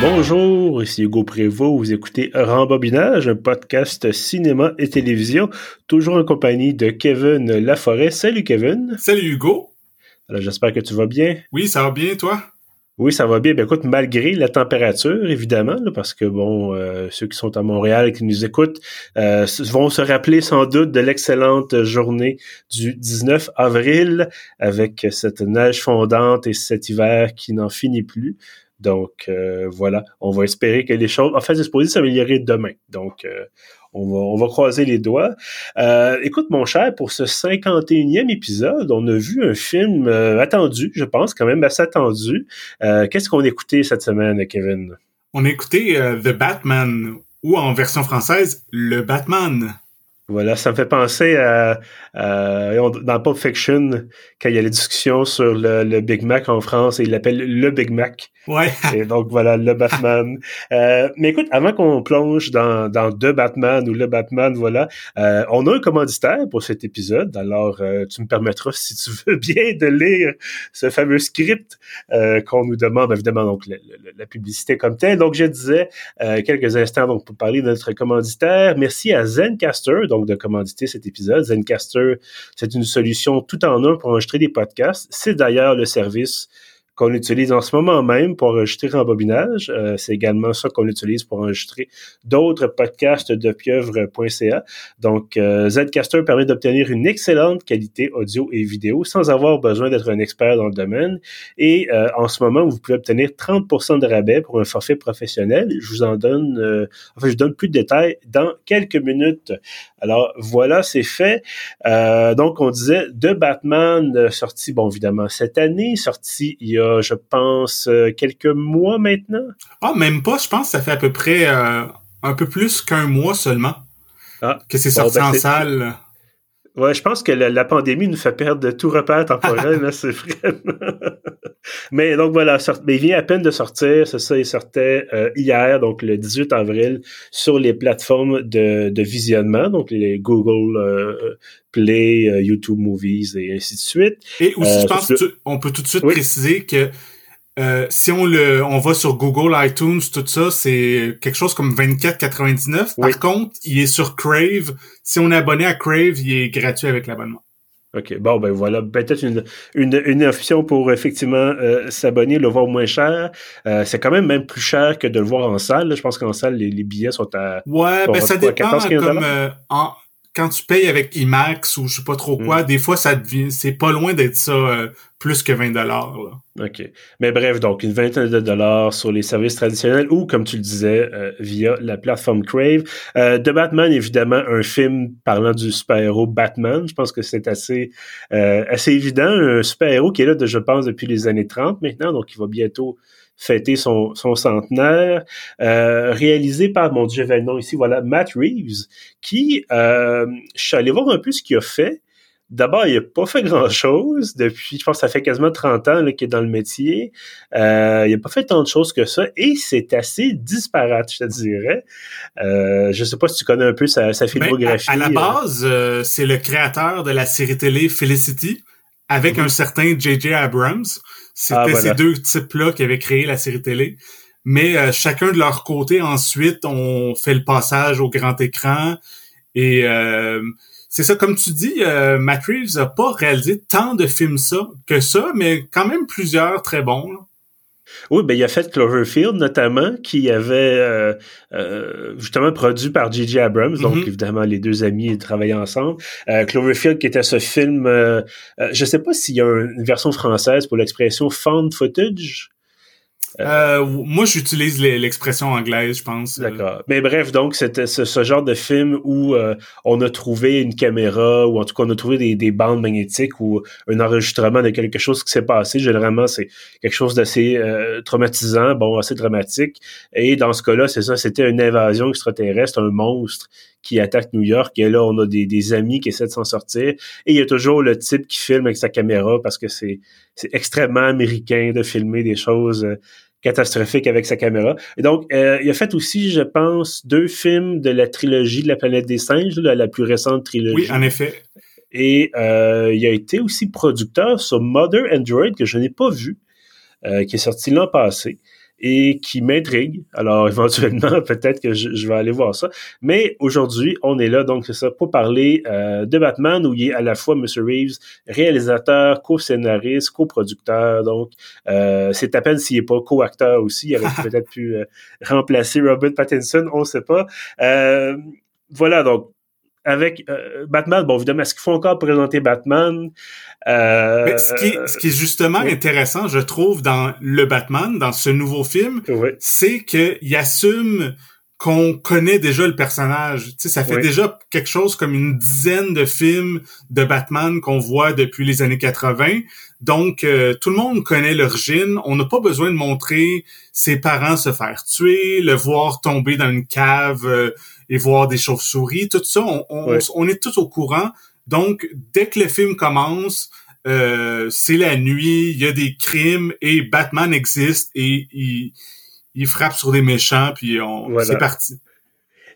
Bonjour, ici Hugo Prévost, vous écoutez Rembobinage, un podcast cinéma et télévision, toujours en compagnie de Kevin Laforêt. Salut Kevin. Salut Hugo. Alors j'espère que tu vas bien. Oui, ça va bien, toi? Oui, ça va bien. Ben, écoute, malgré la température, évidemment, parce que bon, euh, ceux qui sont à Montréal et qui nous écoutent euh, vont se rappeler sans doute de l'excellente journée du 19 avril avec cette neige fondante et cet hiver qui n'en finit plus. Donc euh, voilà, on va espérer que les choses, en fait, supposé s'améliorer demain. Donc on va, on va croiser les doigts. Euh, écoute, mon cher, pour ce 51e épisode, on a vu un film euh, attendu, je pense, quand même assez attendu. Euh, qu'est-ce qu'on a écouté cette semaine, Kevin? On a écouté The Batman, ou en version française, Le Batman. Voilà, ça me fait penser à, dans Pulp Fiction, quand il y a les discussions sur le, Big Mac en France, et il l'appelle le Big Mac. Ouais. Et donc voilà, le Batman. euh, mais écoute, avant qu'on plonge dans, dans deux Batman ou le Batman, voilà, euh, on a un commanditaire pour cet épisode. Alors, euh, tu me permettras, si tu veux bien, de lire ce fameux script euh, qu'on nous demande, évidemment, donc la, publicité comme telle. Donc, je disais quelques instants donc pour parler de notre commanditaire. Merci à Zencaster, donc de commanditer cet épisode. Zencaster, c'est une solution tout en un pour enregistrer des podcasts. C'est d'ailleurs le service qu'on utilise en ce moment même pour enregistrer en bobinage. Euh, c'est également ça qu'on utilise pour enregistrer d'autres podcasts de pieuvre.ca. Donc, euh, Zcaster permet d'obtenir une excellente qualité audio et vidéo sans avoir besoin d'être un expert dans le domaine. Et euh, en ce moment, vous pouvez obtenir 30% de rabais pour un forfait professionnel. Je vous en donne, euh, enfin, je donne plus de détails dans quelques minutes. Alors, voilà, c'est fait. donc, on disait de Batman sorti, bon, évidemment, cette année, sorti il y a je pense, euh, quelques mois maintenant. Ah, même pas. Je pense que ça fait à peu près euh, un peu plus qu'un mois seulement ah. que c'est sorti ben, en salle. Ouais, je pense que la, pandémie nous fait perdre de tout repère temporel, c'est vraiment. mais donc voilà, mais il vient à peine de sortir, c'est ça, il sortait euh, hier, donc le 18 avril, sur les plateformes de, de visionnement, donc les Google Play, euh, YouTube Movies et ainsi de suite. Et aussi, je euh, pense qu'on peut tout de suite préciser que euh, si on le, on va sur Google, iTunes, tout ça, c'est quelque chose comme 24,99. Par contre, il est sur Crave. Si on est abonné à Crave, il est gratuit avec l'abonnement. OK. Bon, ben voilà, peut-être une, une, une, option pour effectivement s'abonner, le voir moins cher. c'est quand même même plus cher que de le voir en salle. Je pense qu'en salle, les, billets sont à... Ouais, ben ça dépend. comme, en, quand tu payes avec IMAX ou je sais pas trop quoi, mm. des fois ça devient c'est pas loin d'être ça euh, plus que 20 dollars. OK. Mais bref, donc une vingtaine de dollars sur les services traditionnels ou comme tu le disais euh, via la plateforme Crave. Euh, The Batman évidemment un film parlant du super-héros Batman, je pense que c'est assez assez évident, un super-héros qui est là de, je pense depuis les années 30 maintenant donc il va bientôt fêter son, son centenaire, euh, réalisé par, mon Dieu, j'avais le nom ici, voilà, Matt Reeves, qui, euh, je suis allé voir un peu ce qu'il a fait. D'abord, il n'a pas fait grand-chose depuis, je pense que ça fait quasiment 30 ans qu'il est dans le métier. Euh, il n'a pas fait tant de choses que ça et c'est assez disparate, je te dirais. Euh, je sais pas si tu connais un peu sa, sa ben, filmographie. à, la base, euh, c'est le créateur de la série télé Felicity avec mhm. un certain J.J. Abrams. C'était ah, ces deux types-là qui avaient créé la série télé. Mais euh, chacun de leur côté, ensuite, on fait le passage au grand écran. Et euh, c'est ça, comme tu dis, euh, Matt Reeves n'a pas réalisé tant de films ça que ça, mais quand même plusieurs très bons. Oui, ben il a fait Cloverfield notamment, qui avait euh, euh, justement produit par J.J. Abrams, donc mm-hmm. évidemment les deux amis travaillaient ensemble. Euh, Cloverfield qui était ce film, je sais pas s'il y a une version française pour l'expression found footage. Euh, moi, j'utilise l'expression anglaise, je pense. D'accord. Mais bref, donc, c'était ce, genre de film où euh, on a trouvé une caméra, ou en tout cas, on a trouvé des, des bandes magnétiques ou un enregistrement de quelque chose qui s'est passé. Généralement, c'est quelque chose d'assez euh, traumatisant, bon, assez dramatique. Et dans ce cas-là, c'est ça, c'était une invasion extraterrestre, un monstre qui attaque New York. Et là, on a des, des amis qui essaient de s'en sortir. Et il y a toujours le type qui filme avec sa caméra parce que c'est extrêmement américain de filmer des choses catastrophique avec sa caméra. Et donc, euh, il a fait aussi, je pense, deux films de la trilogie de la planète des singes, la, plus récente trilogie. Oui, en effet. Et euh, il a été aussi producteur sur Mother Android, que je n'ai pas vu, euh, qui est sorti l'an passé. Et qui m'intrigue. Alors éventuellement, peut-être que je, vais aller voir ça. Mais aujourd'hui, on est là, donc c'est ça, pour parler euh, de Batman, où il est à la fois M. Reeves, réalisateur, co-scénariste, co-producteur. Donc euh, c'est à peine s'il n'est pas co-acteur aussi. Il aurait peut-être pu euh, remplacer Robert Pattinson, on ne sait pas. voilà, donc avec Batman, bon, évidemment, est-ce qu'il faut encore présenter Batman? Euh, ce, qui, ce qui est justement intéressant, je trouve, dans le Batman, dans ce nouveau film, c'est qu'il assume qu'on connaît déjà le personnage. Tu sais, ça fait déjà quelque chose comme une dizaine de films de Batman qu'on voit depuis les années 80. Donc, euh, tout le monde connaît l'origine. On n'a pas besoin de montrer ses parents se faire tuer, le voir tomber dans une cave euh, et voir des chauves-souris. Tout ça, on, on, on est tous au courant. Donc, dès que le film commence, euh, c'est la nuit, il y a des crimes et Batman existe et il, il frappe sur des méchants, puis on, c'est parti.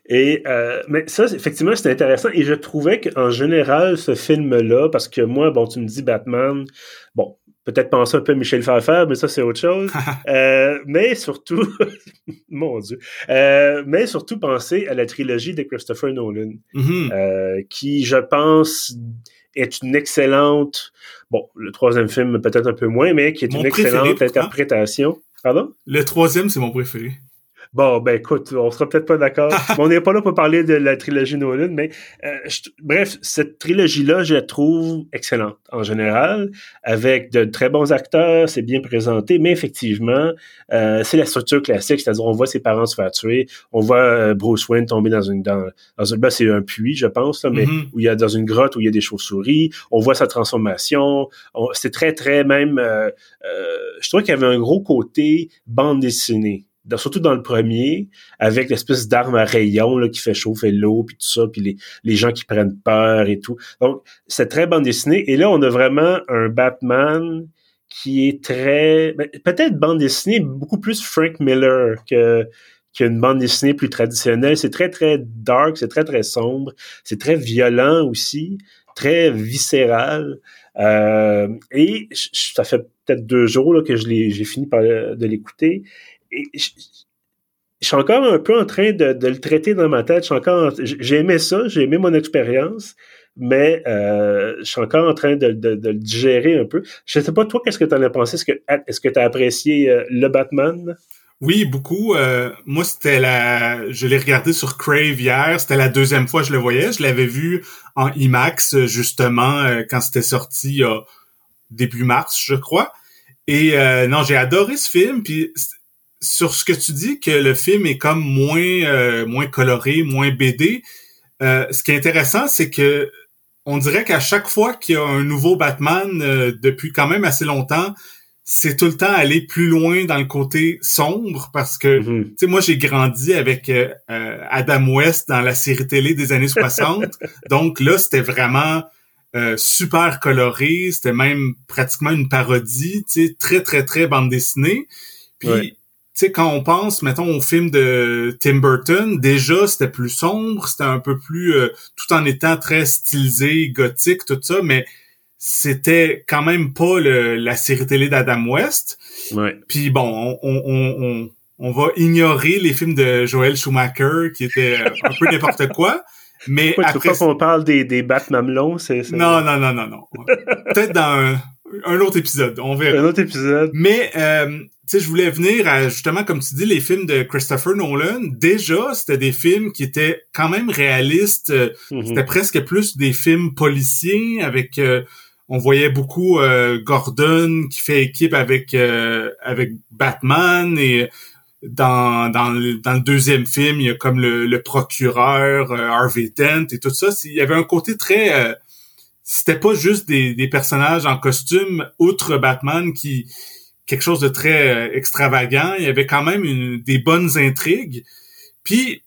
Et euh, mais ça, effectivement, c'est intéressant. Et je trouvais qu'en général, ce film-là, parce que moi, bon, tu me dis Batman, bon, peut-être penser un peu à Michel Pfeiffer, mais ça, c'est autre chose. euh, mais surtout, mon Dieu, euh, mais surtout penser à la trilogie de Christopher Nolan, mm-hmm. euh, qui, je pense, est une excellente, bon, le troisième film peut-être un peu moins, mais qui est une excellente interprétation. Pardon? Le troisième, c'est mon préféré. Bon, ben écoute, on sera peut-être pas d'accord. on n'est pas là pour parler de la trilogie Nolan, mais euh, bref, cette trilogie-là, je la trouve excellente en général, avec de très bons acteurs, c'est bien présenté, mais effectivement, euh, c'est la structure classique, c'est-à-dire on voit ses parents se faire tuer, on voit euh, Bruce Wayne tomber dans une dans, dans un ben, c'est un puits, je pense, là, mais mm-hmm. où il y a dans une grotte où il y a des chauves-souris, on voit sa transformation, c'est très très même, je trouve qu'il y avait un gros côté bande dessinée surtout dans le premier, avec l'espèce d'arme à rayon là, qui fait chauffer l'eau, puis tout ça, puis les, les gens qui prennent peur et tout. Donc, c'est très bande dessinée. Et là, on a vraiment un Batman qui est très... Ben, peut-être bande dessinée, beaucoup plus Frank Miller que qu'une bande dessinée plus traditionnelle. C'est très, très dark, c'est très, très sombre, c'est très violent aussi, très viscéral. Euh, et ça fait peut-être deux jours là, que je j'ai fini par, de l'écouter je, suis encore un peu en train de, le traiter dans ma tête. j'ai aimé ça, j'ai aimé mon expérience, mais euh, je suis encore en train de, le digérer un peu. Je sais pas toi, qu'est-ce que tu en as pensé? Est-ce que est-ce que tu as apprécié euh, le Batman? Oui, beaucoup. Euh, moi, c'était la, je l'ai regardé sur Crave hier. C'était la deuxième fois que je le voyais. Je l'avais vu en IMAX justement quand c'était sorti début mars, je crois. Et non, j'ai adoré ce film. Puis sur ce que tu dis que le film est comme moins euh, moins coloré, moins BD, euh, ce qui est intéressant, c'est que on dirait qu'à chaque fois qu'il y a un nouveau Batman euh, depuis quand même assez longtemps, c'est tout le temps aller plus loin dans le côté sombre parce que mm-hmm. tu sais moi j'ai grandi avec Adam West dans la série télé des années 60. donc là c'était vraiment super coloré, c'était même pratiquement une parodie, tu sais très très très bande dessinée. Puis tu sais, quand on pense, mettons, au film de Tim Burton, déjà, c'était plus sombre, c'était un peu plus, euh, tout en étant très stylisé, gothique, tout ça, mais c'était quand même pas le, la série télé d'Adam West. Ouais. Puis bon, on, on, on, on, va ignorer les films de Joel Schumacher, qui étaient un peu n'importe quoi. Mais après... Tu qu'on parle des, des c'est... Non, non, non, non, non. Peut-être dans un, un, autre épisode, on verra. Un autre épisode. Mais... Euh, sais, je voulais venir à, justement, comme tu dis, les films de Christopher Nolan. Déjà, c'était des films qui étaient quand même réalistes. Euh, mhm. C'était presque plus des films policiers avec... Euh, on voyait beaucoup euh, Gordon qui fait équipe avec avec Batman et dans, dans, le, dans le deuxième film, il y a comme le, procureur Harvey Dent et tout ça. Il y avait un côté très... c'était pas juste des, des personnages en costume, outre Batman, qui quelque chose de très euh, extravagant. Il y avait quand même une, des bonnes intrigues. Puis,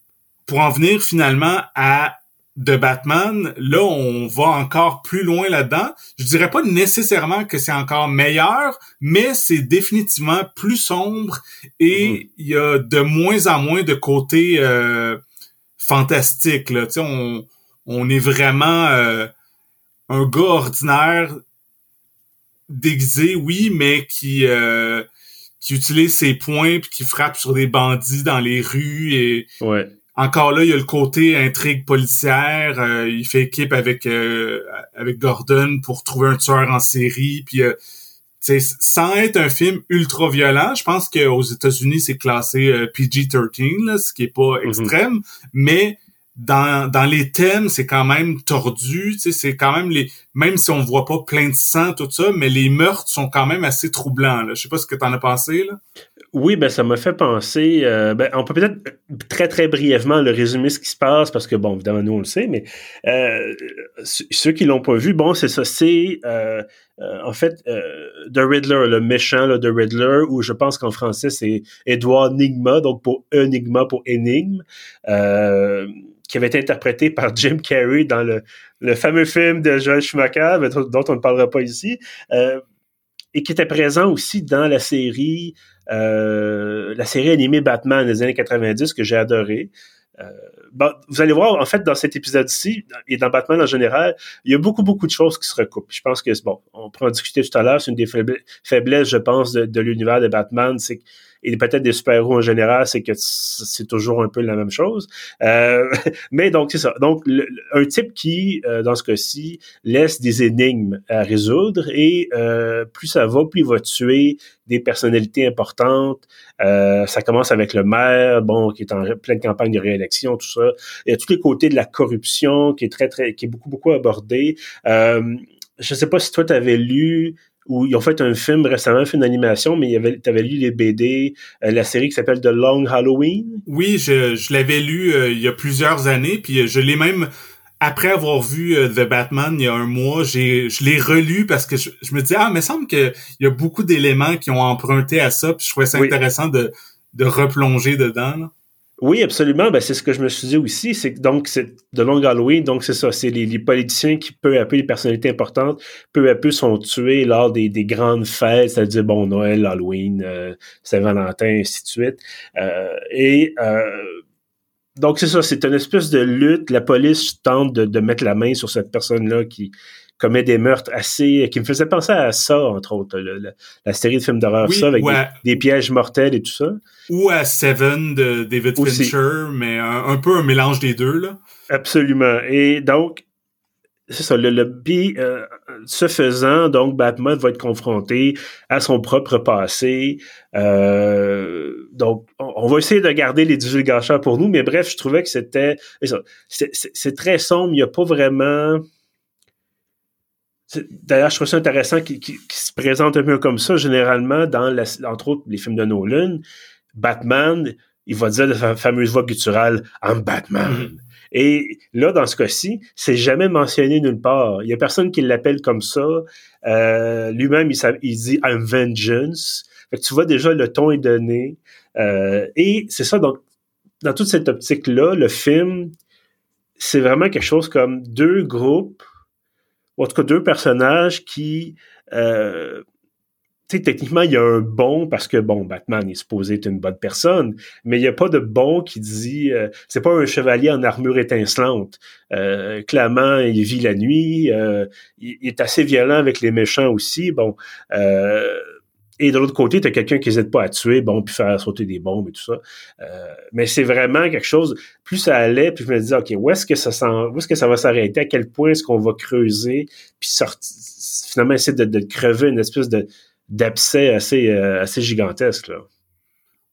pour en venir finalement à The Batman, là, on va encore plus loin là-dedans. Je dirais pas nécessairement que c'est encore meilleur, mais c'est définitivement plus sombre et mhm. il y a de moins en moins de côté euh, fantastique. Là. on, on est vraiment euh, un gars ordinaire déguisé, oui, mais qui euh, qui utilise ses poings puis qui frappe sur des bandits dans les rues et ouais. encore là il y a le côté intrigue policière euh, il fait équipe avec euh, avec Gordon pour trouver un tueur en série puis euh, sans être un film ultra violent, je pense qu'aux États-Unis c'est classé PG-13 ce qui est pas mm-hmm. extrême, mais dans, dans les thèmes, c'est quand même tordu, c'est quand même les même si on voit pas plein de sang tout ça, mais les meurtres sont quand même assez troublants là. Je sais pas ce que tu en as pensé là. Oui, ben ça m'a fait penser. Euh, ben, on peut peut-être très très brièvement le résumer ce qui se passe parce que bon, évidemment nous on le sait, mais euh, ceux qui l'ont pas vu, bon c'est ça, c'est euh, en fait The Riddler, le méchant là, The Riddler, ou je pense qu'en français c'est Edward Nigma, donc pour Enigma pour énigme qui avait été interprété par Jim Carrey dans le, le fameux film de Joel Schumacher, dont on ne parlera pas ici, euh, et qui était présent aussi dans la série, euh, la série animée Batman des années 90 que j'ai adoré. Euh, vous allez voir, en fait, dans cet épisode-ci, et dans Batman en général, il y a beaucoup, beaucoup de choses qui se recoupent. Je pense que, bon, on pourra en discuter tout à l'heure, c'est une des faiblesses, je pense, de, de l'univers de Batman, c'est et peut-être des super-héros en général, c'est que c'est toujours un peu la même chose. Euh, mais donc, c'est ça. Donc, un type qui, euh, dans ce cas-ci, laisse des énigmes à résoudre et euh, plus ça va, plus il va tuer des personnalités importantes. ça commence avec le maire, bon, qui est en pleine campagne de réélection, tout ça. Il y a tous les côtés de la corruption qui est très, très, qui est beaucoup, beaucoup abordé. Euh, je sais pas si toi, tu avais lu où ils ont fait un film récemment, un film d'animation, mais tu avais lu les BD, euh, la série qui s'appelle The Long Halloween. Oui, je, je l'avais lu euh, il y a plusieurs années, puis euh, je l'ai même après avoir vu The Batman il y a un mois, j'ai je l'ai relu parce que je, me disais ah, mais il semble qu'il y a beaucoup d'éléments qui ont emprunté à ça, puis je trouvais ça intéressant de de replonger dedans. Là. Oui, absolument. Ben, c'est ce que je me suis dit aussi. C'est donc c'est de long Halloween, donc c'est ça. C'est les, politiciens qui, peu à peu, les personnalités importantes, peu à peu sont tués lors des, des grandes fêtes, c'est-à-dire bon Noël, Halloween, euh, Saint-Valentin, ainsi de suite. Euh, et euh, donc c'est ça, c'est une espèce de lutte. La police tente de, de mettre la main sur cette personne-là qui commet des meurtres assez qui me faisait penser à ça entre autres la série de films d'horreur ça avec des, pièges mortels et tout ça. Ou à Seven de David Fincher mais un, peu un mélange des deux là. Absolument. Et donc c'est ça le, le euh, ce faisant donc Batman va être confronté à son propre passé. Euh, donc on, va essayer de garder les divulgateurs pour nous mais bref je trouvais que c'était c'est très sombre il n'y a pas vraiment D'ailleurs, je trouve ça intéressant qu'il se présente un peu comme ça. Généralement, dans la, entre autres les films de Nolan, Batman, il va dire la fameuse voix gutturale I'm Batman. Mm-hmm. Et là, dans ce cas-ci, c'est jamais mentionné nulle part. Il y a personne qui l'appelle comme ça. Euh, Lui-même, il, il, dit I'm Vengeance. Fait que tu vois déjà le ton est donné. Euh, et c'est ça, donc, dans toute cette optique-là, le film, c'est vraiment quelque chose comme deux groupes en tout cas deux personnages qui euh, tu sais, techniquement, il y a un bon parce que, bon, Batman est supposé être une bonne personne, mais il n'y a pas de bon qui dit... Euh, c'est pas un chevalier en armure étincelante. Euh, il vit la nuit. Euh, il, est assez violent avec les méchants aussi. Bon, euh, et de l'autre côté, tu as quelqu'un qui n'hésite pas à tuer, bon, puis faire sauter des bombes et tout ça. Euh, mais c'est vraiment quelque chose. Plus ça allait, puis je me disais, OK, où est-ce que ça où est-ce que ça va s'arrêter? À quel point est-ce qu'on va creuser, puis sortir, finalement essayer de, de, crever une espèce de d'abcès assez, euh, assez gigantesque, là.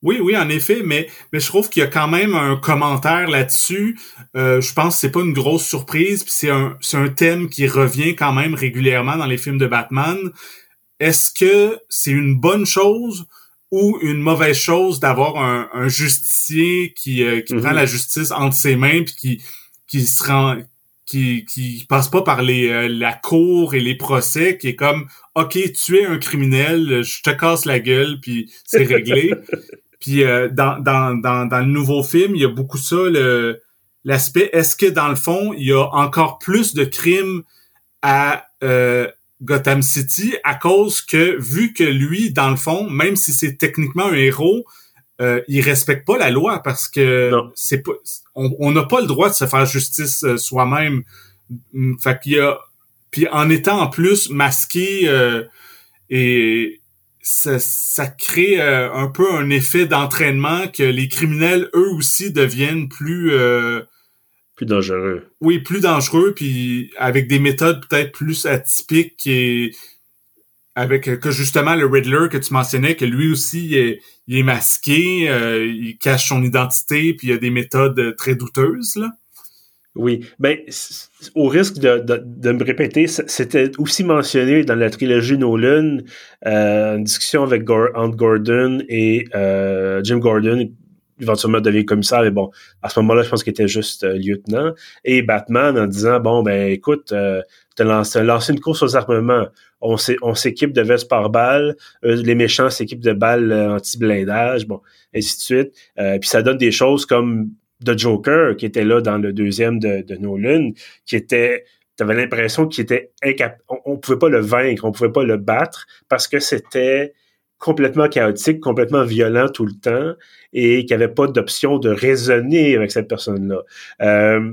Oui, oui, en effet, mais, mais je trouve qu'il y a quand même un commentaire là-dessus. Euh, je pense que c'est pas une grosse surprise, puis c'est un, c'est un thème qui revient quand même régulièrement dans les films de Batman est-ce que c'est une bonne chose ou une mauvaise chose d'avoir un, justicier qui, euh, qui prend mhm. la justice entre ses mains puis qui qui se rend qui qui passe pas par les euh, la cour et les procès qui est comme OK, tu es un criminel, je te casse la gueule puis c'est réglé. puis euh, dans, dans, dans dans le nouveau film, il y a beaucoup ça le l'aspect est-ce que dans le fond, il y a encore plus de crimes à Gotham City à cause que, vu que lui, dans le fond, même si c'est techniquement un héros, euh, il respecte pas la loi parce que c'est pas, on n'a pas le droit de se faire justice euh, soi-même. Mm, fait qu'il y a, puis en étant en plus masqué euh, et ça, ça crée euh, un peu un effet d'entraînement que les criminels eux aussi deviennent plus euh, plus dangereux. Oui, plus dangereux puis avec des méthodes peut-être plus atypiques et avec que justement le Riddler que tu mentionnais que lui aussi il est, masqué, euh, il cache son identité puis il y a des méthodes très douteuses là. Oui, ben au risque de, de, me répéter, c'était aussi mentionné dans la trilogie Nolan, euh, une discussion avec Ant Gordon et euh, Jim Gordon, éventuellement devient commissaire, mais bon, à ce moment-là, je pense qu'il était juste euh, lieutenant, et Batman en disant, bon, ben écoute, euh, t'as lancé, une course aux armements, on s'équipe de vestes par balles, les méchants s'équipent de balles anti-blindage, bon, ainsi de suite. puis ça donne des choses comme de Joker qui était là dans le deuxième de, de Nolan, qui était avais l'impression qu'il était incapable. On, ne pouvait pas le vaincre, on pouvait pas le battre parce que c'était complètement chaotique, complètement violent tout le temps et qu'il n'y avait pas d'option de raisonner avec cette personne-là. Euh,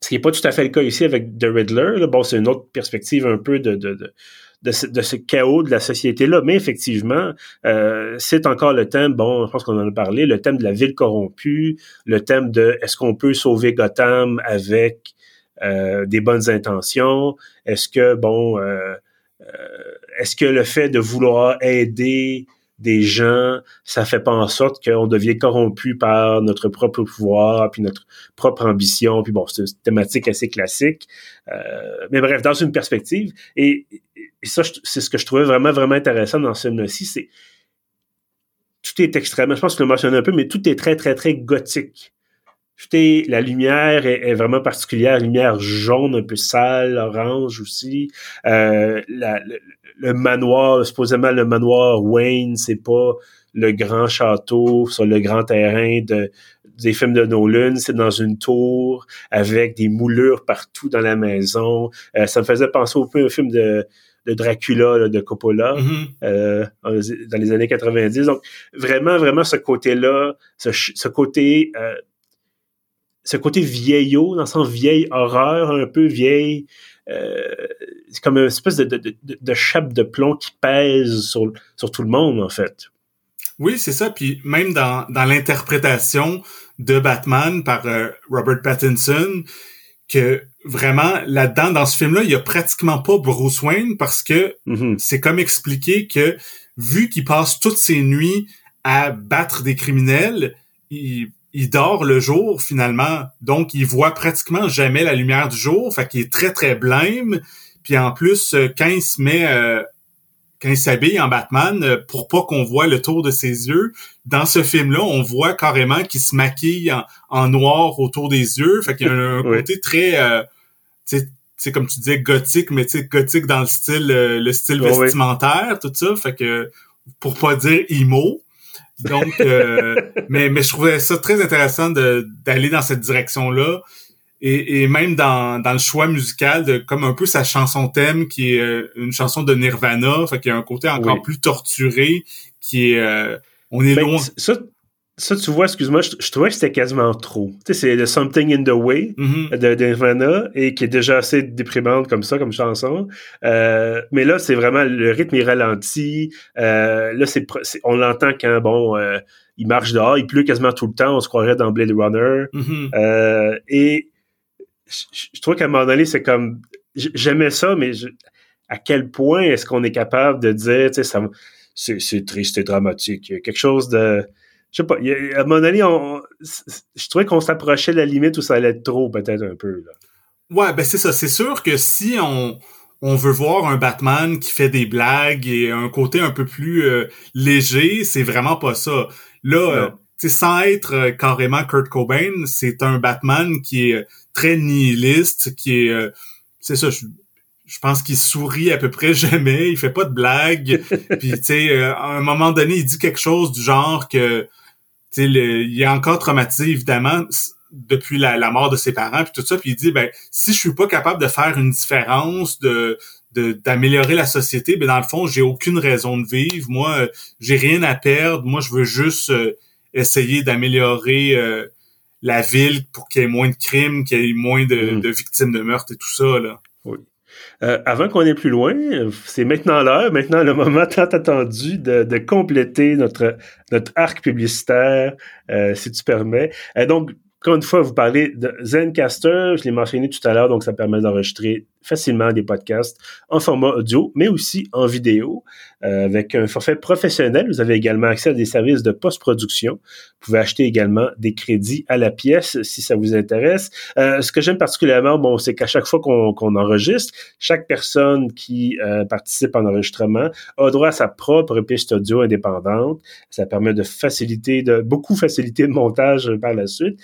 ce qui n'est pas tout à fait le cas ici avec The Riddler. Bon, c'est une autre perspective un peu de, de, de ce, chaos de la société-là. Mais effectivement, euh, c'est encore le thème, bon, je pense qu'on en a parlé, le thème de la ville corrompue, le thème de est-ce qu'on peut sauver Gotham avec euh, des bonnes intentions? Est-ce que, bon, euh, est-ce que le fait de vouloir aider des gens, ça fait pas en sorte qu'on devient corrompu par notre propre pouvoir, puis notre propre ambition, puis bon, c'est une thématique assez classique. mais bref, dans une perspective, et ça, c'est ce que je trouvais vraiment, vraiment intéressant dans ce film-ci, c'est tout est extrêmement, je pense que je le mentionné un peu, mais tout est très, très, très gothique. Tout est, la lumière est, vraiment particulière, lumière jaune, un peu sale, orange aussi. Euh, manoir, supposément le manoir Wayne, c'est pas le grand château sur le grand terrain de, des films de Nolan, c'est dans une tour avec des moulures partout dans la maison. Euh, ça me faisait penser au peu un film de de Dracula de Coppola mm-hmm. euh, dans les années 90. Donc vraiment, vraiment ce côté-là, ce, côté euh, ce côté vieillot, dans le sens vieille horreur, un peu vieille. Euh, c'est comme une espèce de, de, de, chape de plomb qui pèse sur, sur tout le monde, en fait. Oui, c'est ça. Puis même dans, dans l'interprétation de Batman par Robert Pattinson, que vraiment là-dedans dans ce film-là, il y a pratiquement pas Bruce Wayne parce que mm-hmm. c'est comme expliqué que vu qu'il passe toutes ses nuits à battre des criminels, il, il dort le jour finalement, donc il voit pratiquement jamais la lumière du jour, fait qu'il est très très blême. Puis en plus, euh, quand il se met euh, quand il s'habille en Batman, euh, pour pas qu'on voit le tour de ses yeux, dans ce film-là, on voit carrément qu'il se maquille en, noir autour des yeux. Fait qu'il y a un, côté très, euh, c'est comme tu disais, gothique, mais tu gothique dans le style, euh, le style vestimentaire, tout ça. Fait que, pour pas dire emo. Donc, mais, mais je trouvais ça très intéressant d'aller dans cette direction-là et, même dans, dans le choix musical de comme un peu sa chanson thème qui est euh, une chanson de Nirvana, fait qu'il y a un côté encore plus torturé qui est euh, on est ben, loin. Ça, ça, tu vois, excuse-moi, je, trouvais que c'était quasiment trop. Tu sais, c'est le Something in the Way mm-hmm. de, Nirvana et qui est déjà assez déprimante comme ça, comme chanson. Euh, mais là, c'est vraiment le rythme est ralenti. là, c'est on l'entend quand bon, il marche dehors, il pleut quasiment tout le temps. On se croirait dans Blade Runner. Mm-hmm. et je, trouve qu'à un moment donné, c'est comme j'aimais ça, mais à quel point est-ce qu'on est capable de dire, tu sais, c'est triste et dramatique. Quelque chose de. Je sais pas, à un moment donné, je trouvais qu'on s'approchait de la limite où ça allait être trop, peut-être un peu. Là. Ouais, ben c'est ça. C'est sûr que si on, on veut voir un Batman qui fait des blagues et un côté un peu plus euh, léger, c'est vraiment pas ça. Là, euh, sans être euh, carrément Kurt Cobain, c'est un Batman qui est très nihiliste, qui est, euh, c'est ça, je, pense qu'il sourit à peu près jamais, il fait pas de blagues, puis tu sais, euh, à un moment donné, il dit quelque chose du genre que, il est encore traumatisé évidemment depuis la, mort de ses parents puis tout ça, puis il dit ben si je suis pas capable de faire une différence, de d'améliorer la société, ben dans le fond, j'ai aucune raison de vivre. Moi, euh, j'ai rien à perdre. Moi, je veux juste essayer d'améliorer la ville pour qu'il y ait moins de crimes, qu'il y ait moins de, mm. victimes de meurtres et tout ça. Là. Oui. Euh, avant qu'on aille plus loin, c'est maintenant l'heure, maintenant le moment tant attendu de, de compléter notre notre arc publicitaire, euh, si tu permets. Euh, donc, encore une fois, vous parlez de Zencaster, je l'ai mentionné tout à l'heure, donc ça permet d'enregistrer facilement des podcasts en format audio, mais aussi en vidéo. Euh, avec un forfait professionnel, vous avez également accès à des services de post-production. Vous pouvez acheter également des crédits à la pièce si ça vous intéresse. Euh, ce que j'aime particulièrement, bon, c'est qu'à chaque fois qu'on enregistre, chaque personne qui euh, participe en enregistrement a droit à sa propre piste audio indépendante. Ça permet de faciliter, de beaucoup faciliter le montage par la suite.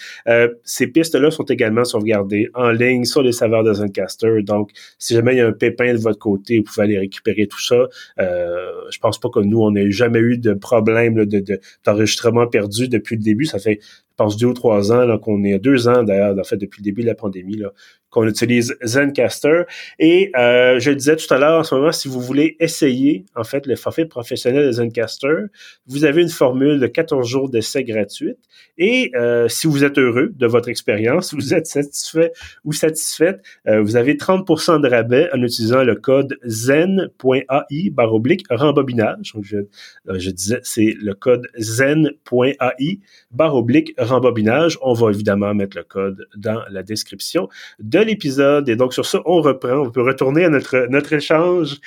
ces pistes-là sont également sauvegardées en ligne sur les serveurs de Zencaster, donc si jamais il y a un pépin de votre côté, vous pouvez aller récupérer tout ça. Euh, je pense pas que nous, on ait jamais eu de problème de, d'enregistrement perdu depuis le début. Ça fait, pense, deux ou trois ans qu'on est deux ans d'ailleurs, en fait, depuis le début de la pandémie. Là, qu'on utilise Zencaster. Et euh, je disais tout à l'heure, en ce moment, si vous voulez essayer, en fait, le forfait professionnel de Zencaster, vous avez une formule de 14 jours d'essai gratuite. Et euh, si vous êtes heureux de votre expérience, vous êtes satisfait ou satisfaite, euh, vous avez 30% de rabais en utilisant le code zen.ai baroblique rembobinage. Donc, je, je disais, c'est le code zen.ai baroblique rembobinage. On va évidemment mettre le code dans la description de l'épisode. Et donc, sur ça, on reprend. On peut retourner à notre, notre échange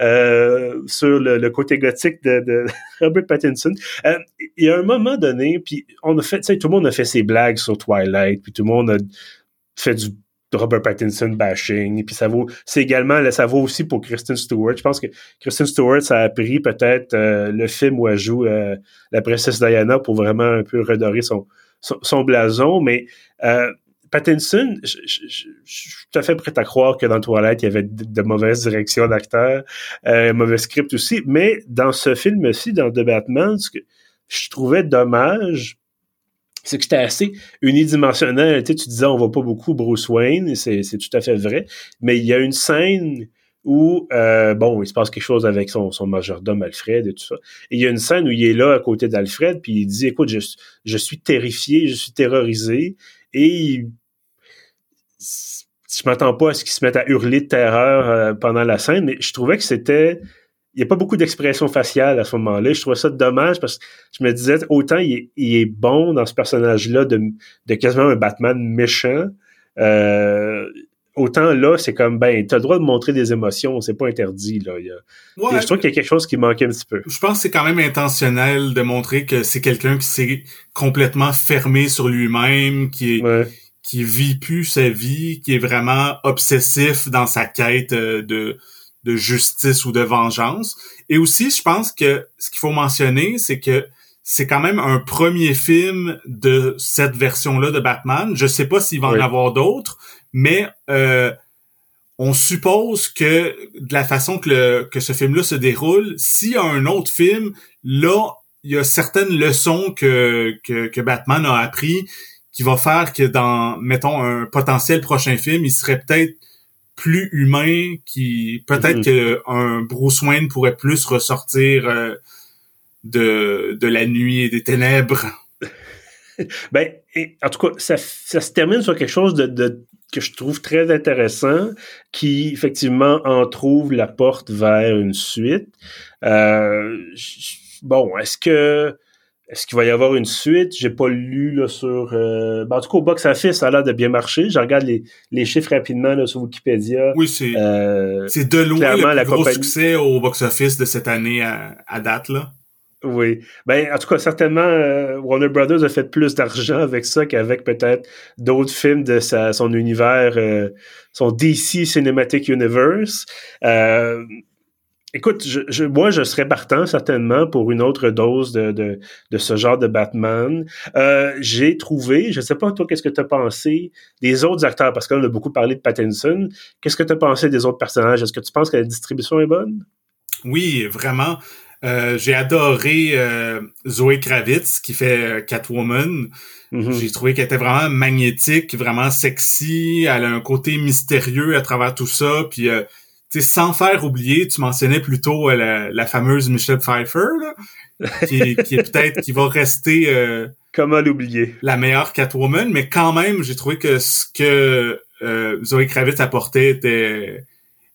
euh, sur le, côté gothique de, Robert Pattinson. Euh, il y a un moment donné, puis on a fait, tu sais, tout le monde a fait ses blagues sur Twilight, puis tout le monde a fait du Robert Pattinson bashing. Et puis ça vaut, c'est également, ça vaut aussi pour Kristen Stewart. Je pense que Kristen Stewart, ça a pris peut-être euh, le film où elle joue la princesse Diana pour vraiment un peu redorer son, son, blason. Mais Pattinson, je, suis tout à fait prêt à croire que dans Toilette, il y avait de, mauvaises directions d'acteurs, euh, mauvais script aussi, mais dans ce film-ci, dans The Batman, ce que je trouvais dommage, c'est que c'était assez unidimensionnel. Tu disais, on voit pas beaucoup Bruce Wayne, c'est tout à fait vrai, mais il y a une scène où, euh, bon, il se passe quelque chose avec son, son majordome Alfred et tout ça. Et il y a une scène où il est là à côté d'Alfred, puis il dit, écoute, je, je suis terrifié, je suis terrorisé, et je m'attends pas à ce qu'ils se mettent à hurler de terreur euh, pendant la scène, mais je trouvais que c'était il n'y a pas beaucoup d'expression faciale à ce moment-là. Je trouvais ça dommage parce que je me disais, autant il est, bon dans ce personnage-là de, de, quasiment un Batman méchant, euh, autant là, c'est comme, ben, t'as le droit de montrer des émotions, c'est pas interdit, là. je trouve qu'il y a quelque chose qui manquait un petit peu. Je pense que c'est quand même intentionnel de montrer que c'est quelqu'un qui s'est complètement fermé sur lui-même, qui est, qui vit plus sa vie, qui est vraiment obsessif dans sa quête euh, de, de justice ou de vengeance. Et aussi, je pense que ce qu'il faut mentionner, c'est que c'est quand même un premier film de cette version-là de Batman. Je sais pas s'il va en avoir d'autres, mais euh, on suppose que de la façon que, le, que ce film-là se déroule, s'il y a un autre film, là, il y a certaines leçons que, que, que Batman a appris qui va faire que dans, mettons, un potentiel prochain film, il serait peut-être plus humain, qui peut-être mm-hmm. qu'un Bruce Wayne pourrait plus ressortir euh, de, de la nuit et des ténèbres. ben, en tout cas, ça, ça, se termine sur quelque chose de, de, que je trouve très intéressant, qui effectivement en trouve la porte vers une suite. Euh, bon, est-ce que est-ce qu'il va y avoir une suite? J'ai pas lu là, sur. Euh... Ben, en tout cas, au box-office, ça a l'air de bien marcher. Je regarde les, les chiffres rapidement là, sur Wikipédia. Oui, c'est euh, c'est de loin le plus gros succès au box-office de cette année à, à, date. là. Oui. Ben, en tout cas, certainement, euh, Warner Brothers a fait plus d'argent avec ça qu'avec peut-être d'autres films de sa, son univers, euh, son DC Cinematic Universe. Euh, Écoute, je, moi, je serais partant certainement pour une autre dose de, de, ce genre de Batman. J'ai trouvé, je sais pas toi, qu'est-ce que tu as pensé des autres acteurs, parce qu'on a beaucoup parlé de Pattinson. Qu'est-ce que tu as pensé des autres personnages? Est-ce que tu penses que la distribution est bonne? Oui, vraiment. Euh, j'ai adoré euh, Zoé Kravitz qui fait Catwoman. Mm-hmm. J'ai trouvé qu'elle était vraiment magnétique, vraiment sexy. Elle a un côté mystérieux à travers tout ça. Puis sans faire oublier, tu mentionnais plutôt euh, la, fameuse Michelle Pfeiffer, qui, est peut-être qui va rester euh, comment l'oublier la meilleure Catwoman, mais quand même j'ai trouvé que ce que euh, Zoé Kravitz apportait était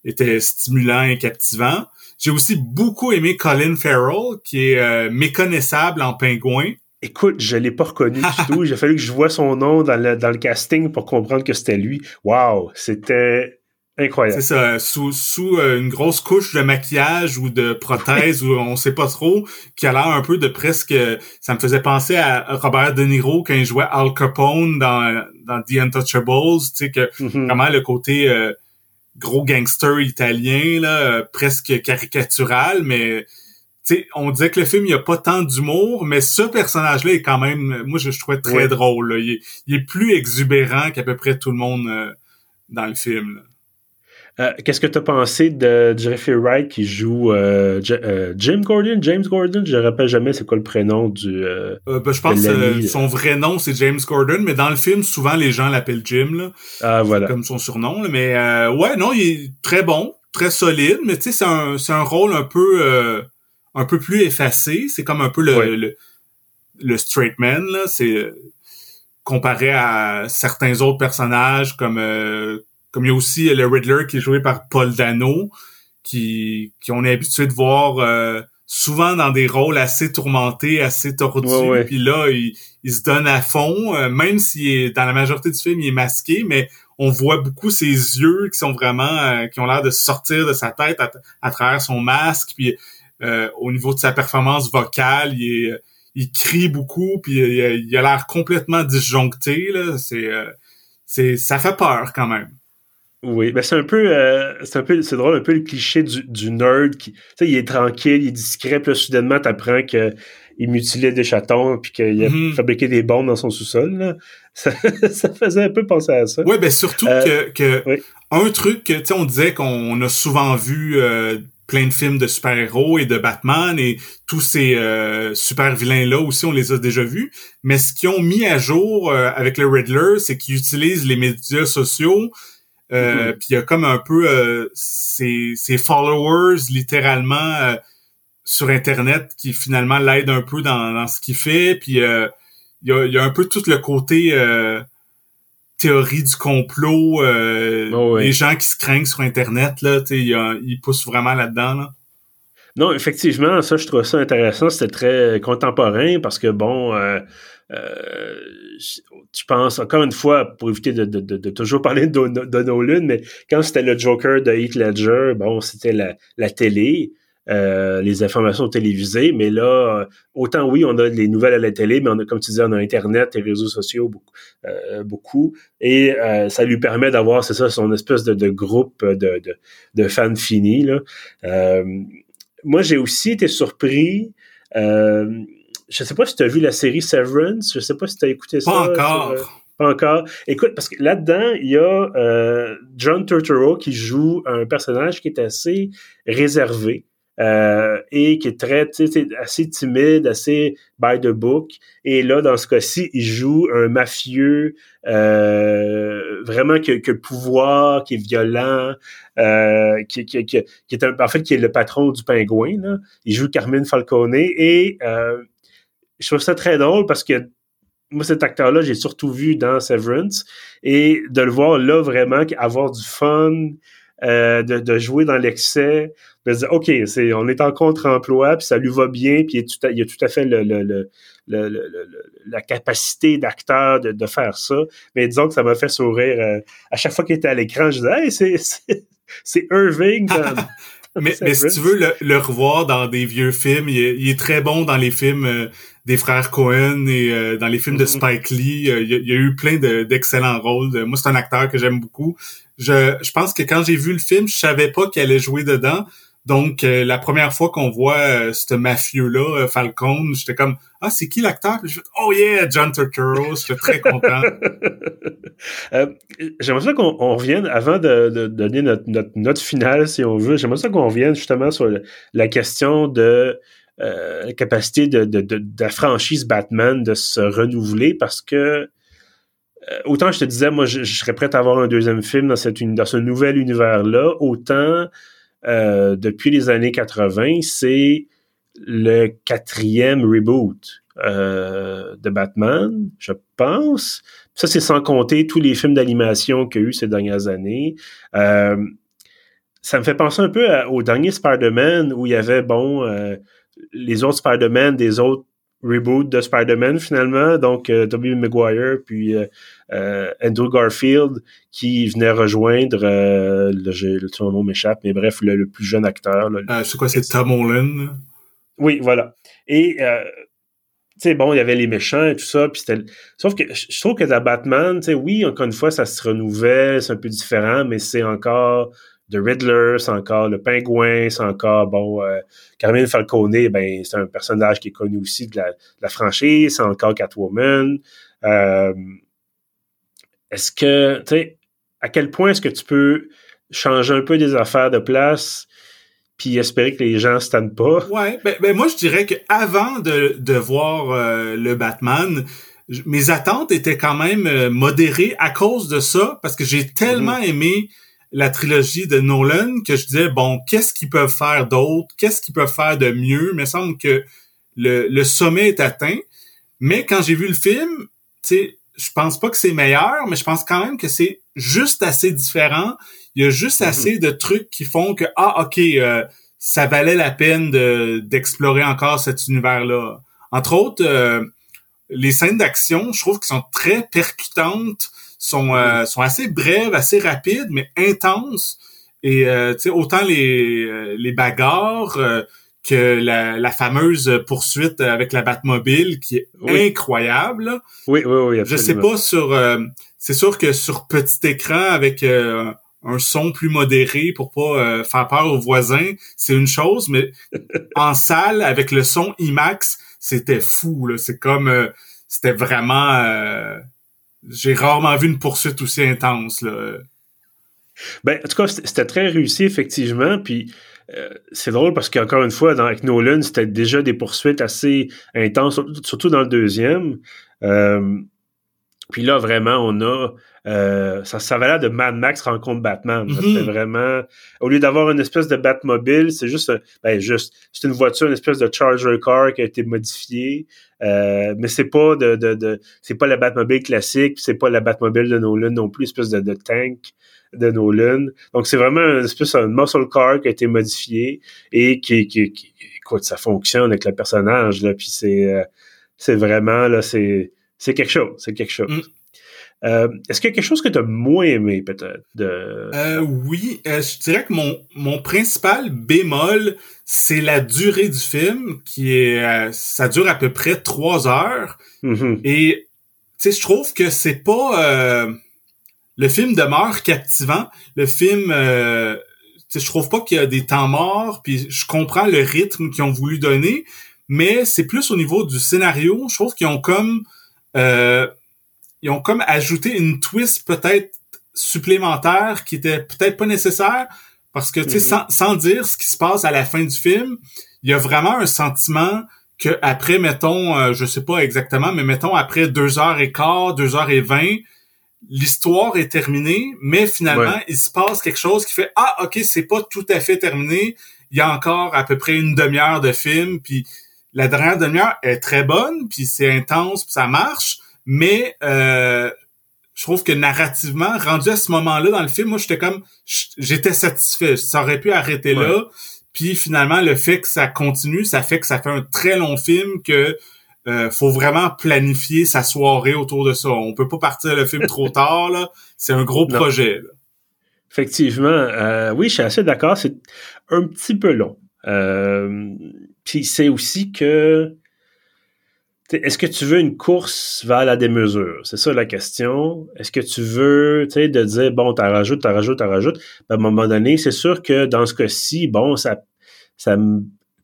était stimulant et captivant. J'ai aussi beaucoup aimé Colin Farrell, qui est méconnaissable en pingouin. Écoute, je l'ai pas reconnu du tout. J'ai fallu que je vois son nom dans le, dans le casting pour comprendre que c'était lui. Wow, c'était incroyable. C'est ça, sous, sous euh, une grosse couche de maquillage ou de prothèse ou on sait pas trop, qui a l'air un peu de presque. Ça me faisait penser à Robert De Niro quand il jouait Al Capone dans, dans The Untouchables. Tu sais que mm-hmm. vraiment le côté euh, gros gangster italien là, euh, presque caricatural, mais on disait que le film, il n'y a pas tant d'humour, mais ce personnage-là est quand même, moi, je, je trouvais très drôle. Il, est, plus exubérant qu'à peu près tout le monde euh, dans le film. Euh, qu'est-ce que tu as pensé de Jeffrey Wright qui joue euh, Jim Gordon, James Gordon? Je ne rappelle jamais c'est quoi le prénom du. Ben, je pense que son vrai nom c'est James Gordon, mais dans le film souvent les gens l'appellent Jim là, ah, voilà. comme son surnom. Mais ouais, non, il est très bon, très solide, mais tu sais c'est un rôle un peu un peu plus effacé. C'est comme un peu le, le, straight man, là. C'est euh, comparé à certains autres personnages comme euh, comme il y a aussi le Riddler qui est joué par Paul Dano qui qui on est habitué de voir euh, souvent dans des rôles assez tourmentés, assez tordus. Puis là, il, il, se donne à fond, même s'il est dans la majorité du film, il est masqué, mais on voit beaucoup ses yeux qui sont vraiment qui ont l'air de sortir de sa tête à, à travers son masque. Puis euh, au niveau de sa performance vocale, il, est, il crie beaucoup, puis il, a l'air complètement disjoncté. Là. C'est, euh, c'est, ça fait peur quand même. Oui, ben c'est un peu, euh, c'est un peu, c'est drôle un peu le cliché du, du nerd qui, tu sais, il est tranquille, il est discret, puis là, soudainement t'apprends que il mutilait des chatons puis qu'il a mm-hmm. fabriqué des bombes dans son sous-sol. Ça, ça, faisait un peu penser à ça. Oui, ben surtout que, que un truc que tu sais, on disait qu'on a souvent vu plein de films de super-héros et de Batman et tous ces euh, super vilains-là aussi, on les a déjà vus. Mais ce qu'ils ont mis à jour euh, avec le Riddler, c'est qu'ils utilisent les médias sociaux. Euh, mm-hmm. Puis il y a comme un peu ces, followers littéralement sur Internet qui finalement l'aident un peu dans, ce qu'il fait. Puis il y a, y, a, un peu tout le côté théorie du complot, euh, oh, les gens qui se craignent sur Internet, là, ils, poussent vraiment là-dedans. Non, effectivement, ça, je trouve ça intéressant. C'était très contemporain parce que, bon, euh, euh, je pense, encore une fois, pour éviter de, toujours parler de, de, Nolan, mais quand c'était le Joker de Heath Ledger, bon, c'était la, la télé. Euh, les informations télévisées, mais là, autant oui, on a les nouvelles à la télé, mais on a, comme tu disais, on a Internet et réseaux sociaux beaucoup, euh, beaucoup et euh, ça lui permet d'avoir, c'est ça, son espèce de, groupe de, de, fans finis. Là. moi, j'ai aussi été surpris. Je sais pas si tu as vu la série Severance, je sais pas si tu as écouté ça. Pas encore. Pas encore. Écoute, parce que là-dedans, il y a John Turturro qui joue un personnage qui est assez réservé. Euh, et qui est très, assez timide, assez by the book. Et là, dans ce cas-ci, il joue un mafieux euh, vraiment qui, a le pouvoir, qui est violent, euh, qui, qui, qui, est un, en fait qui est le patron du pingouin. Là. Il joue Carmine Falcone et je trouve ça très drôle parce que moi, cet acteur-là, j'ai surtout vu dans Severance et de le voir là vraiment avoir du fun, de, de, jouer dans l'excès, de dire, OK, c'est, on est en contre-emploi, puis ça lui va bien, puis il, tout a tout à fait le, le, le, la capacité d'acteur de, de, faire ça. Mais disons que ça m'a fait sourire. Euh, à chaque fois qu'il était à l'écran, je disais, hey, c'est, c'est Irving. mais, mais si tu veux le, revoir dans des vieux films, il est, très bon dans les films euh, des frères Cohen et euh, dans les films de mm-hmm. Spike Lee. il, y a, eu plein d'excellents rôles. Moi, c'est un acteur que j'aime beaucoup. Je, je pense que quand j'ai vu le film, je savais pas qu'il allait jouer dedans. Donc, euh, la première fois qu'on voit euh, ce mafieux-là, euh, Falcone, j'étais comme « Ah, c'est qui l'acteur? » je fais « Oh yeah, John Turturro! » J'étais très content. j'aimerais ça qu'on revienne, avant de, donner notre, note finale, si on veut, j'aimerais ça qu'on revienne justement sur la question de la capacité de, de, la franchise Batman de se renouveler parce que autant je te disais, moi, je, serais prêt à avoir un deuxième film dans, cette, dans ce nouvel univers-là, autant euh, depuis les années 80, c'est le quatrième reboot euh, de Batman, je pense. Ça, c'est sans compter tous les films d'animation qu'il y a eu ces dernières années. Euh, ça me fait penser un peu au dernier Spider-Man où il y avait, bon, les autres Spider-Man des autres reboots de Spider-Man finalement, donc euh, Tobey Maguire puis Andrew Garfield qui venait rejoindre, le, le, son nom m'échappe, mais bref, le, plus jeune acteur. c'est quoi, c'est Tom Holland? Oui, voilà. Et tu sais, bon, il y avait les méchants et tout ça, puis c'était... Sauf que je trouve que la Batman, tu sais, oui, encore une fois, ça se renouvelle, c'est un peu différent, mais c'est encore The Riddler, c'est encore le Pingouin, c'est encore, bon, euh, Carmine Falcone, ben, c'est un personnage qui est connu aussi de la, franchise, c'est encore Catwoman. Euh, est-ce que, tu sais, à quel point est-ce que tu peux changer un peu des affaires de place puis espérer que les gens se tannent pas? Ouais, ben, ben moi je dirais que avant de, de voir euh, le Batman, mes attentes étaient quand même euh, modérées à cause de ça parce que j'ai tellement mhm. aimé la trilogie de Nolan que je disais bon, qu'est-ce qu'ils peuvent faire d'autre, qu'est-ce qu'ils peuvent faire de mieux, il me semble que le, le sommet est atteint. Mais quand j'ai vu le film, tu sais, je pense pas que c'est meilleur, mais je pense quand même que c'est juste assez différent il y a juste mhm. assez de trucs qui font que ah ok euh, ça valait la peine de d'explorer encore cet univers là. Entre autres, euh, les scènes d'action, je trouve qu'elles sont très percutantes, sont euh, sont assez brèves, assez rapides, mais intenses. Et tu sais autant les les bagarres que la, la, fameuse poursuite avec la Batmobile qui est incroyable. Oui, oui, oui. Absolument. Je sais pas sur. c'est sûr que sur petit écran avec un son plus modéré pour pas euh, faire peur aux voisins, c'est une chose, mais en salle avec le son IMAX, c'était fou. Là. C'est comme euh, c'était vraiment euh, j'ai rarement vu une poursuite aussi intense. Là. Ben, en tout cas, c'était très réussi, effectivement. Puis c'est drôle parce qu'encore une fois, dans, avec Nolan, c'était déjà des poursuites assez intenses, surtout dans le deuxième. puis là, vraiment, on a euh, ça, ça avait l'air de Mad Max rencontre Batman. Mm-hmm. C'était vraiment, au lieu d'avoir une espèce de Batmobile, c'est juste, ben juste, c'est une voiture, une espèce de Charger car qui a été modifiée. Euh, mais c'est pas de, de, de c'est pas la Batmobile classique, c'est pas la Batmobile de Nolan non plus, espèce de, de tank de Nolan. Donc c'est vraiment une espèce de muscle car qui a été modifié et qui, qui, qui écoute, ça fonctionne avec le personnage là, puis c'est, euh, c'est vraiment là, c'est, c'est quelque chose, c'est quelque chose. Mm. Euh, est-ce qu'il y a quelque chose que tu as moins aimé, peut-être? De... Euh, oui, euh, je dirais que mon, mon principal bémol, c'est la durée du film, qui est ça dure à peu près trois heures. Mm-hmm. Et tu sais, je trouve que c'est pas le film demeure captivant. Le film euh, je trouve pas qu'il y a des temps morts, puis je comprends le rythme qu'ils ont voulu donner, mais c'est plus au niveau du scénario. Je trouve qu'ils ont comme euh, ils ont comme ajouté une twist peut-être supplémentaire qui était peut-être pas nécessaire parce que tu sais mm-hmm. sans, sans dire ce qui se passe à la fin du film, il y a vraiment un sentiment que après mettons euh, je sais pas exactement mais mettons après deux heures et quart, deux heures et vingt, l'histoire est terminée, mais finalement il se passe quelque chose qui fait ah ok c'est pas tout à fait terminé, il y a encore à peu près une demi-heure de film puis la dernière demi-heure est très bonne puis c'est intense puis ça marche mais euh, je trouve que narrativement, rendu à ce moment-là dans le film, moi j'étais comme j'étais satisfait. Ça aurait pu arrêter là. Puis finalement, le fait que ça continue, ça fait que ça fait un très long film que euh, faut vraiment planifier sa soirée autour de ça. On peut pas partir le film trop tard là. C'est un gros projet. Effectivement, euh, oui, je suis assez d'accord. C'est un petit peu long. Euh, puis c'est aussi que est-ce que tu veux une course vers la démesure? C'est ça la question. Est-ce que tu veux, tu sais, de dire, bon, t'en rajoutes, t'en rajoutes, t'en rajoutes. Ben, à un moment donné, c'est sûr que dans ce cas-ci, bon, ça, ça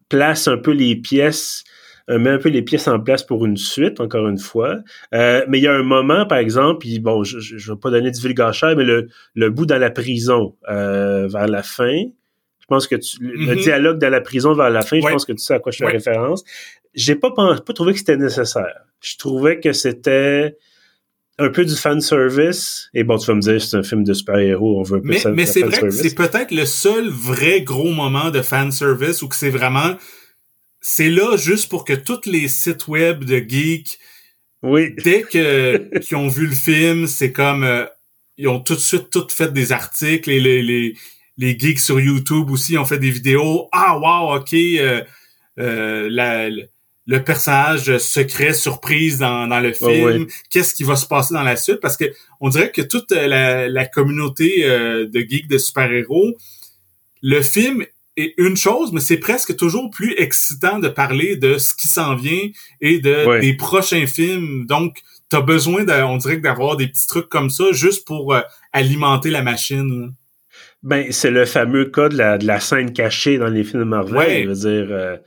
place un peu les pièces, euh, met un peu les pièces en place pour une suite, encore une fois. Euh, mais il y a un moment, par exemple, puis bon, je ne vais pas donner du vulgaire, mais le, le bout dans la prison euh, vers la fin, je pense que tu, le mm-hmm. dialogue dans la prison vers la fin, je pense que tu sais à quoi je fais référence j'ai pas, pas trouvé que c'était nécessaire. Je trouvais que c'était un peu du fan service. Et bon, tu vas me dire, c'est un film de super-héros, on veut peu Mais, mais c'est vrai que c'est peut-être le seul vrai gros moment de fan service où que c'est vraiment, c'est là juste pour que tous les sites web de geeks, oui. dès que, qu'ils ont vu le film, c'est comme, euh, ils ont tout de suite tout fait des articles et les, les les geeks sur YouTube aussi ont fait des vidéos. Ah wow, ok, euh, euh, la, le personnage secret, surprise dans, dans le film, qu'est-ce qui va se passer dans la suite, parce que on dirait que toute la, la communauté de geeks de super-héros, le film est une chose, mais c'est presque toujours plus excitant de parler de ce qui s'en vient et de des prochains films. Donc, t'as besoin, de, on dirait, d'avoir des petits trucs comme ça juste pour euh, alimenter la machine. Ben, c'est le fameux cas de la, de la scène cachée dans les films Marvel. Je veux dire, euh,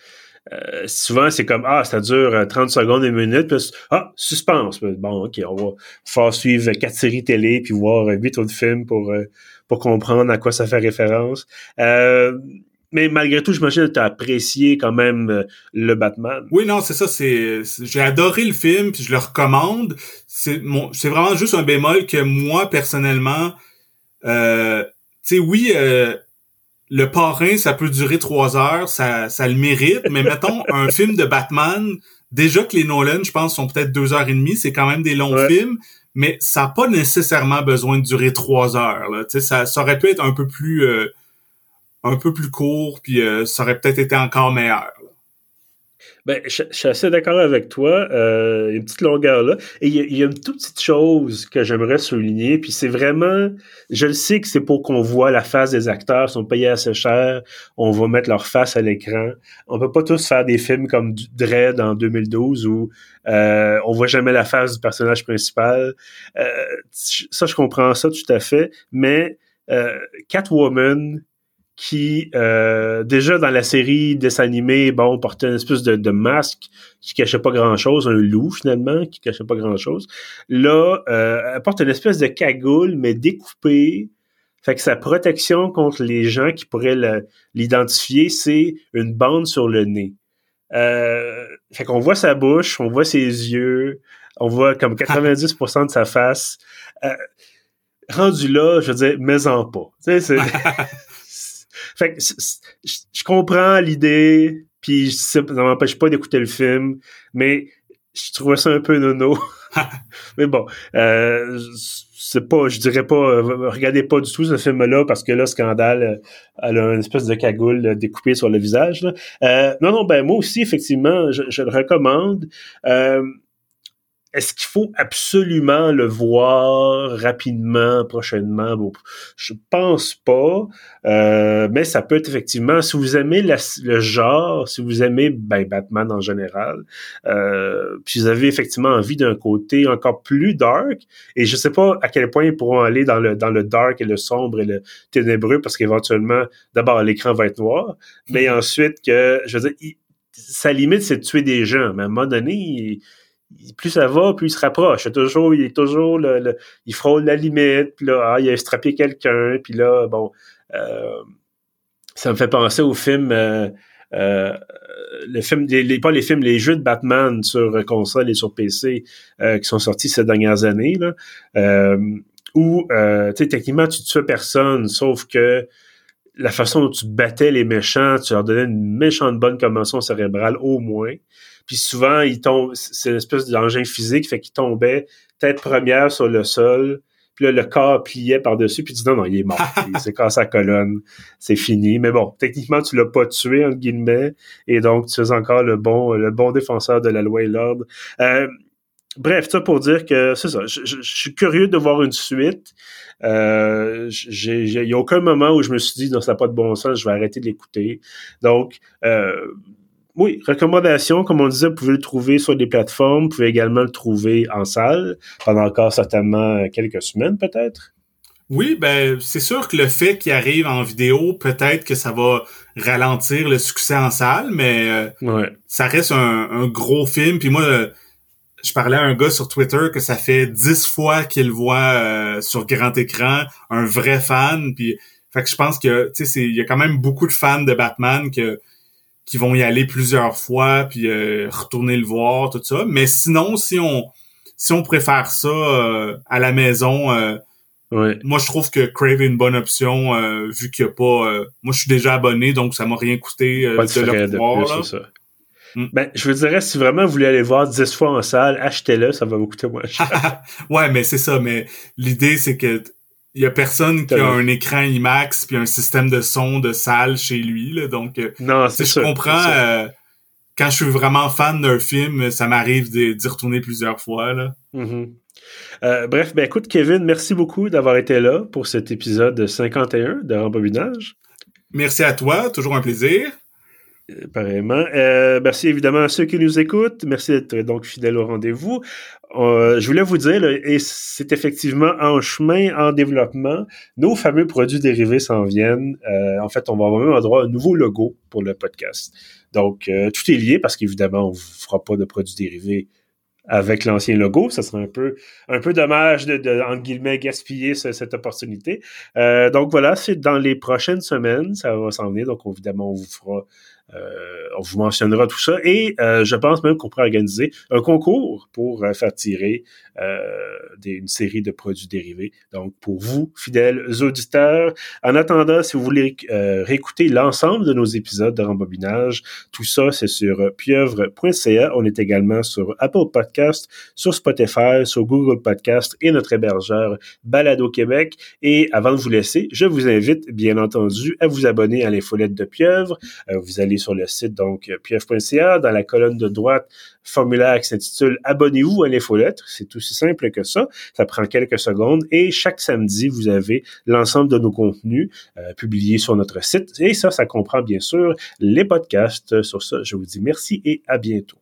euh, souvent, c'est comme, ah, ça dure 30 secondes, une minute, puis ah, suspense. Bon, OK, on va faire suivre quatre séries télé, puis voir huit autres films pour, pour comprendre à quoi ça fait référence. Euh, mais malgré tout, j'imagine que tu as apprécié quand même euh, le Batman. Oui, non, c'est ça. C'est, j'ai adoré le film, puis je le recommande. C'est mon, c'est vraiment juste un bémol que moi personnellement, euh, tu sais, oui, euh, le parrain, ça peut durer trois heures, ça, ça le mérite. mais mettons un film de Batman, déjà que les Nolan, je pense, sont peut-être deux heures et demie, c'est quand même des longs films. Mais ça n'a pas nécessairement besoin de durer trois heures. Là. Ça, ça aurait pu être un peu plus euh, un peu plus court, puis euh, ça aurait peut-être été encore meilleur. Ben, je, suis assez d'accord avec toi. Euh, une petite longueur là. Et il y, a une toute petite chose que j'aimerais souligner, puis c'est vraiment, je le sais que c'est pour qu'on voit la face des acteurs, ils sont payés assez cher, on va mettre leur face à l'écran. On peut pas tous faire des films comme Dread en 2012 où euh, on voit jamais la face du personnage principal. Euh, ça, je comprends ça tout à fait, mais euh, Catwoman, qui euh, déjà dans la série dessin animé, bon, portait une espèce de, masque qui cachait pas grand-chose, un loup finalement qui cachait pas grand-chose. Là, euh, elle porte une espèce de cagoule mais découpée. Fait que sa protection contre les gens qui pourraient l'identifier, c'est une bande sur le nez. Euh, fait qu'on voit sa bouche, on voit ses yeux, on voit comme 90% de sa face. Euh, rendu là, je veux dire, mais en pas. Tu sais, Fait que je comprends l'idée, puis ça m'empêche pas d'écouter le film, mais je trouvais ça un peu nono. mais bon, euh, c'est pas, je dirais pas, euh, regardez pas du tout ce film-là parce que là, Scandale, euh, elle a une espèce de cagoule découpée sur le visage. non, non, ben moi aussi, effectivement, je, je le recommande. Est-ce qu'il faut absolument le voir rapidement, prochainement? Bon, je pense pas, euh, mais ça peut être effectivement, si vous aimez le genre, si vous aimez ben, Batman en général, euh, puis vous avez effectivement envie d'un côté encore plus dark, et je sais pas à quel point ils pourront aller dans le, dans le dark et le sombre et le ténébreux, parce qu'éventuellement, d'abord, l'écran va être noir, mais mm-hmm. ensuite que, je veux dire, sa limite, c'est de tuer des gens, mais à un moment donné, il, plus ça va, plus il se rapproche. Il, toujours, il est toujours, le, il frôle la limite, puis là, ah, il a strappé quelqu'un, puis là, bon, euh, ça me fait penser au film, euh, euh, le film, les, pas les films, les jeux de Batman sur console et sur PC qui sont sortis ces dernières années, là, où, tu sais, techniquement, tu tues personne, sauf que la façon dont tu battais les méchants, tu leur donnais une méchante bonne commotion cérébrale au moins. Puis souvent, il tombe, c'est une espèce d'engin physique, fait qu'il tombait tête première sur le sol. Puis là, le corps pliait par-dessus, puis tu dis non, non, il est mort. c'est casse sa colonne. C'est fini. Mais bon, techniquement, tu l'as pas tué, entre guillemets. Et donc, tu es encore le bon, le bon défenseur de la loi et l'ordre. Euh, bref, ça pour dire que c'est ça. Je, suis curieux de voir une suite. Euh, il n'y a aucun moment où je me suis dit non, ça n'a pas de bon sens, je vais arrêter de l'écouter. Donc, euh, oui, recommandation, comme on disait, vous pouvez le trouver sur des plateformes, vous pouvez également le trouver en salle pendant encore certainement quelques semaines peut-être. Oui, ben c'est sûr que le fait qu'il arrive en vidéo, peut-être que ça va ralentir le succès en salle, mais euh, ça reste un, gros film. Puis moi, je parlais à un gars sur Twitter que ça fait dix fois qu'il le voit euh, sur grand écran, un vrai fan. Puis, fait que je pense que tu sais, il y a quand même beaucoup de fans de Batman que qui vont y aller plusieurs fois puis euh, retourner le voir tout ça mais sinon si on si on préfère ça euh, à la maison euh, moi je trouve que Crave est une bonne option vu qu'il y a pas moi je suis déjà abonné donc ça m'a rien coûté de, le voir mm. Ben, je vous dirais, si vraiment vous voulez aller voir 10 fois en salle, achetez-le, ça va vous coûter moins cher. ouais, mais c'est ça, mais l'idée, c'est que il y a personne qui a un écran IMAX puis un système de son de salle chez lui là, donc euh, non, c'est je comprends euh, quand je suis vraiment fan d'un film, ça m'arrive d'y retourner plusieurs fois là. Mm-hmm. Euh, bref, ben écoute Kevin, merci beaucoup d'avoir été là pour cet épisode 51 de Rembobinage. Merci à toi, toujours un plaisir. Pareillement. Euh, merci évidemment à ceux qui nous écoutent. Merci d'être donc fidèles au rendez-vous. Euh, je voulais vous dire, et c'est effectivement en chemin, en développement, nos fameux produits dérivés s'en viennent. Euh, en fait, on va avoir même droit un nouveau logo pour le podcast. Donc, tout est lié parce qu'évidemment, on ne fera pas de produits dérivés avec l'ancien logo. Ça serait un peu, un peu dommage de, de en guillemets, gaspiller cette opportunité. donc voilà, c'est dans les prochaines semaines, ça va s'en venir. Donc évidemment, on vous fera on vous mentionnera tout ça. Et euh, je pense même qu'on pourrait organiser un concours pour euh, faire tirer une série de produits dérivés. Donc, pour vous, fidèles auditeurs, en attendant, si vous voulez réécouter l'ensemble de nos épisodes de rembobinage, tout ça, c'est sur pieuvre.ca. On est également sur Apple Podcast, sur Spotify, sur Google Podcast et notre hébergeur Balado Québec. Et avant de vous laisser, je vous invite, bien entendu, à vous abonner à l'infolette de Pieuvre. Sur le site donc pf.ca. Dans la colonne de droite, formulaire qui s'intitule Abonnez-vous à l'infolettre. C'est aussi simple que ça. Ça prend quelques secondes et chaque samedi, vous avez l'ensemble de nos contenus euh, publiés sur notre site. Et ça, ça comprend bien sûr les podcasts. Sur ça, je vous dis merci et à bientôt.